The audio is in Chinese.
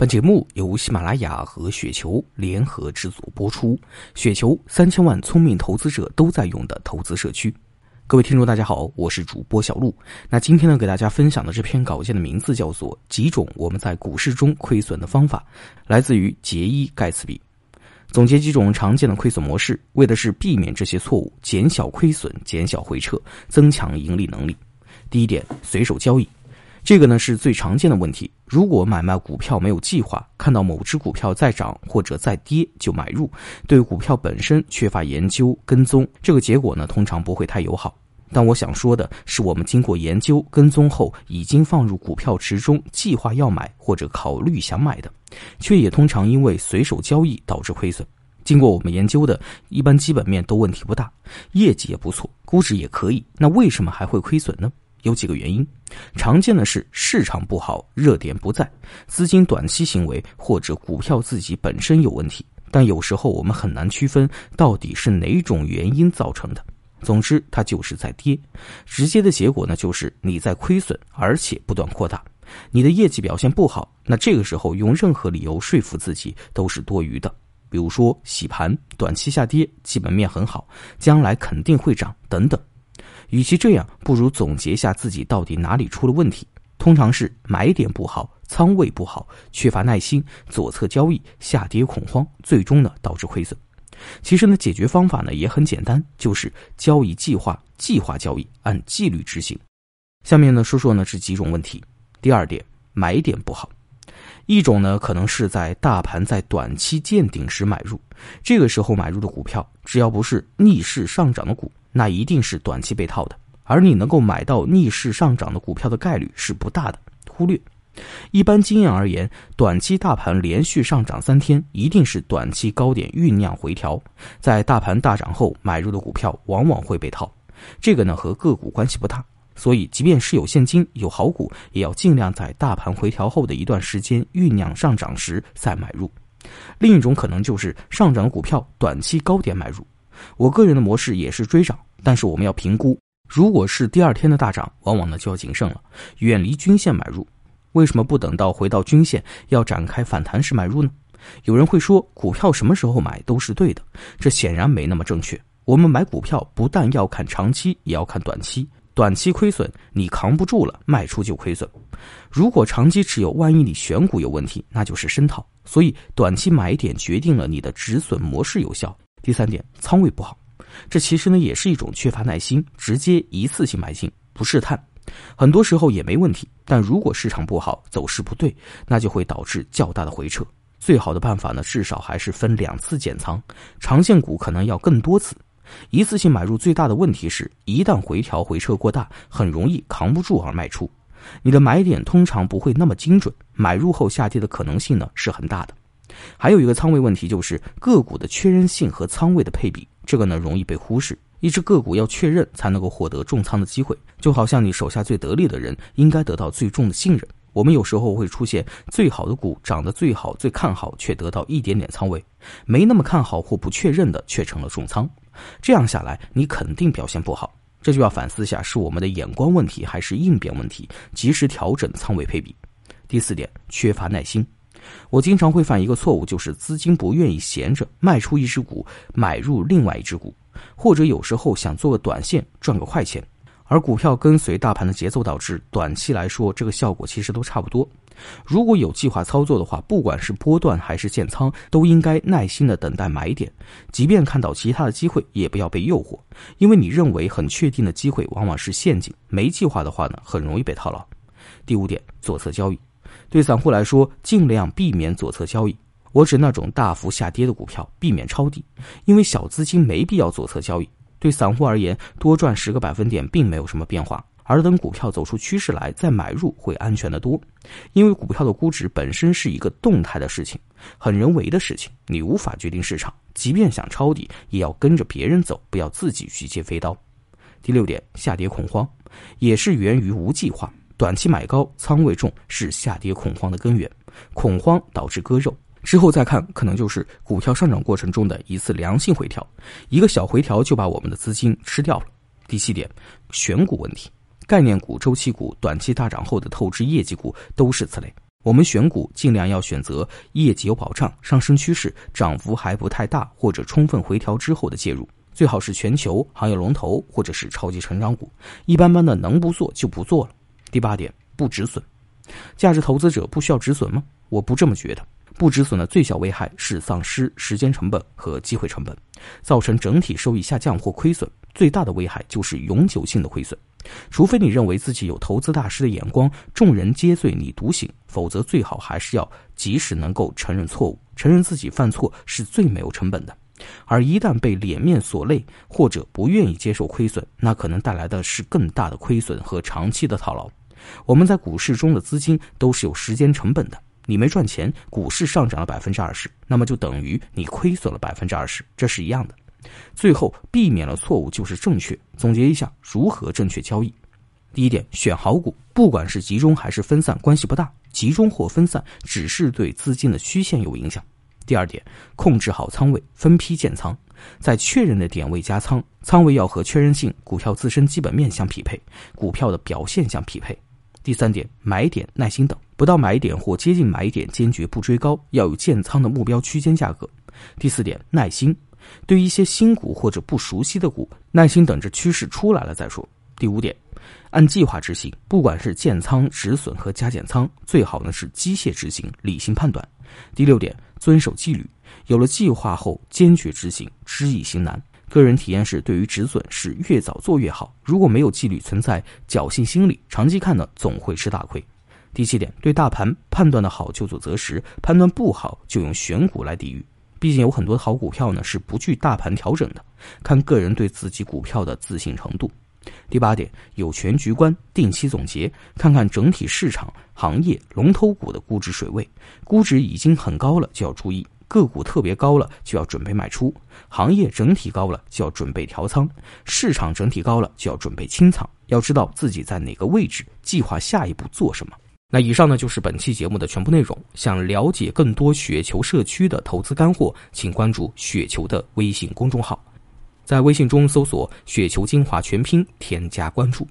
本节目由喜马拉雅和雪球联合制作播出。雪球三千万聪明投资者都在用的投资社区。各位听众，大家好，我是主播小璐。那今天呢，给大家分享的这篇稿件的名字叫做《几种我们在股市中亏损的方法》，来自于杰伊盖茨比。总结几种常见的亏损模式，为的是避免这些错误，减小亏损，减小回撤，增强盈利能力。第一点，随手交易。这个呢是最常见的问题。如果买卖股票没有计划，看到某只股票在涨或者在跌就买入，对股票本身缺乏研究跟踪，这个结果呢通常不会太友好。但我想说的是，我们经过研究跟踪后，已经放入股票池中，计划要买或者考虑想买的，却也通常因为随手交易导致亏损。经过我们研究的，一般基本面都问题不大，业绩也不错，估值也可以，那为什么还会亏损呢？有几个原因，常见的是市场不好，热点不在，资金短期行为或者股票自己本身有问题。但有时候我们很难区分到底是哪种原因造成的。总之，它就是在跌。直接的结果呢，就是你在亏损，而且不断扩大。你的业绩表现不好，那这个时候用任何理由说服自己都是多余的。比如说洗盘、短期下跌、基本面很好、将来肯定会涨等等。与其这样，不如总结下自己到底哪里出了问题。通常是买点不好，仓位不好，缺乏耐心，左侧交易，下跌恐慌，最终呢导致亏损。其实呢，解决方法呢也很简单，就是交易计划，计划交易，按纪律执行。下面呢说说呢这几种问题。第二点，买点不好。一种呢可能是在大盘在短期见顶时买入，这个时候买入的股票，只要不是逆势上涨的股。那一定是短期被套的，而你能够买到逆势上涨的股票的概率是不大的，忽略。一般经验而言，短期大盘连续上涨三天，一定是短期高点酝酿回调，在大盘大涨后买入的股票往往会被套。这个呢和个股关系不大，所以即便是有现金有好股，也要尽量在大盘回调后的一段时间酝酿上涨时再买入。另一种可能就是上涨股票短期高点买入。我个人的模式也是追涨，但是我们要评估，如果是第二天的大涨，往往呢就要谨慎了，远离均线买入。为什么不等到回到均线要展开反弹时买入呢？有人会说，股票什么时候买都是对的，这显然没那么正确。我们买股票不但要看长期，也要看短期。短期亏损你扛不住了，卖出就亏损。如果长期持有，万一你选股有问题，那就是深套。所以短期买点决定了你的止损模式有效。第三点，仓位不好，这其实呢也是一种缺乏耐心，直接一次性买进，不试探，很多时候也没问题。但如果市场不好，走势不对，那就会导致较大的回撤。最好的办法呢，至少还是分两次减仓，长线股可能要更多次。一次性买入最大的问题是，一旦回调回撤过大，很容易扛不住而卖出。你的买点通常不会那么精准，买入后下跌的可能性呢是很大的。还有一个仓位问题，就是个股的确认性和仓位的配比，这个呢容易被忽视。一只个股要确认才能够获得重仓的机会，就好像你手下最得力的人应该得到最重的信任。我们有时候会出现最好的股涨得最好、最看好，却得到一点点仓位；没那么看好或不确认的，却成了重仓。这样下来，你肯定表现不好。这就要反思一下，是我们的眼光问题，还是应变问题？及时调整仓位配比。第四点，缺乏耐心。我经常会犯一个错误，就是资金不愿意闲着，卖出一只股，买入另外一只股，或者有时候想做个短线赚个快钱，而股票跟随大盘的节奏，导致短期来说这个效果其实都差不多。如果有计划操作的话，不管是波段还是建仓，都应该耐心的等待买点，即便看到其他的机会，也不要被诱惑，因为你认为很确定的机会往往是陷阱，没计划的话呢，很容易被套牢。第五点，左侧交易。对散户来说，尽量避免左侧交易。我指那种大幅下跌的股票，避免抄底，因为小资金没必要左侧交易。对散户而言，多赚十个百分点并没有什么变化，而等股票走出趋势来再买入会安全的多。因为股票的估值本身是一个动态的事情，很人为的事情，你无法决定市场。即便想抄底，也要跟着别人走，不要自己去接飞刀。第六点，下跌恐慌，也是源于无计划。短期买高，仓位重是下跌恐慌的根源，恐慌导致割肉，之后再看可能就是股票上涨过程中的一次良性回调，一个小回调就把我们的资金吃掉了。第七点，选股问题，概念股、周期股短期大涨后的透支业绩股都是此类。我们选股尽量要选择业绩有保障、上升趋势、涨幅还不太大或者充分回调之后的介入，最好是全球行业龙头或者是超级成长股。一般般的能不做就不做了。第八点，不止损。价值投资者不需要止损吗？我不这么觉得。不止损的最小危害是丧失时间成本和机会成本，造成整体收益下降或亏损；最大的危害就是永久性的亏损。除非你认为自己有投资大师的眼光，众人皆醉你独醒，否则最好还是要及时能够承认错误，承认自己犯错是最没有成本的。而一旦被脸面所累，或者不愿意接受亏损，那可能带来的是更大的亏损和长期的套牢。我们在股市中的资金都是有时间成本的。你没赚钱，股市上涨了百分之二十，那么就等于你亏损了百分之二十，这是一样的。最后避免了错误就是正确。总结一下如何正确交易：第一点，选好股，不管是集中还是分散，关系不大。集中或分散只是对资金的虚线有影响。第二点，控制好仓位，分批建仓，在确认的点位加仓，仓位要和确认性、股票自身基本面相匹配，股票的表现相匹配。第三点，买点耐心等，不到买点或接近买点，坚决不追高，要有建仓的目标区间价格。第四点，耐心，对于一些新股或者不熟悉的股，耐心等着趋势出来了再说。第五点，按计划执行，不管是建仓、止损和加减仓，最好呢是机械执行，理性判断。第六点，遵守纪律，有了计划后坚决执行，知易行难。个人体验是，对于止损是越早做越好。如果没有纪律，存在侥幸心理，长期看呢总会吃大亏。第七点，对大盘判断的好就做择时，判断不好就用选股来抵御。毕竟有很多好股票呢是不惧大盘调整的，看个人对自己股票的自信程度。第八点，有全局观，定期总结，看看整体市场、行业龙头股的估值水位，估值已经很高了就要注意。个股特别高了，就要准备卖出；行业整体高了，就要准备调仓；市场整体高了，就要准备清仓。要知道自己在哪个位置，计划下一步做什么。那以上呢就是本期节目的全部内容。想了解更多雪球社区的投资干货，请关注雪球的微信公众号，在微信中搜索“雪球精华全拼”，添加关注。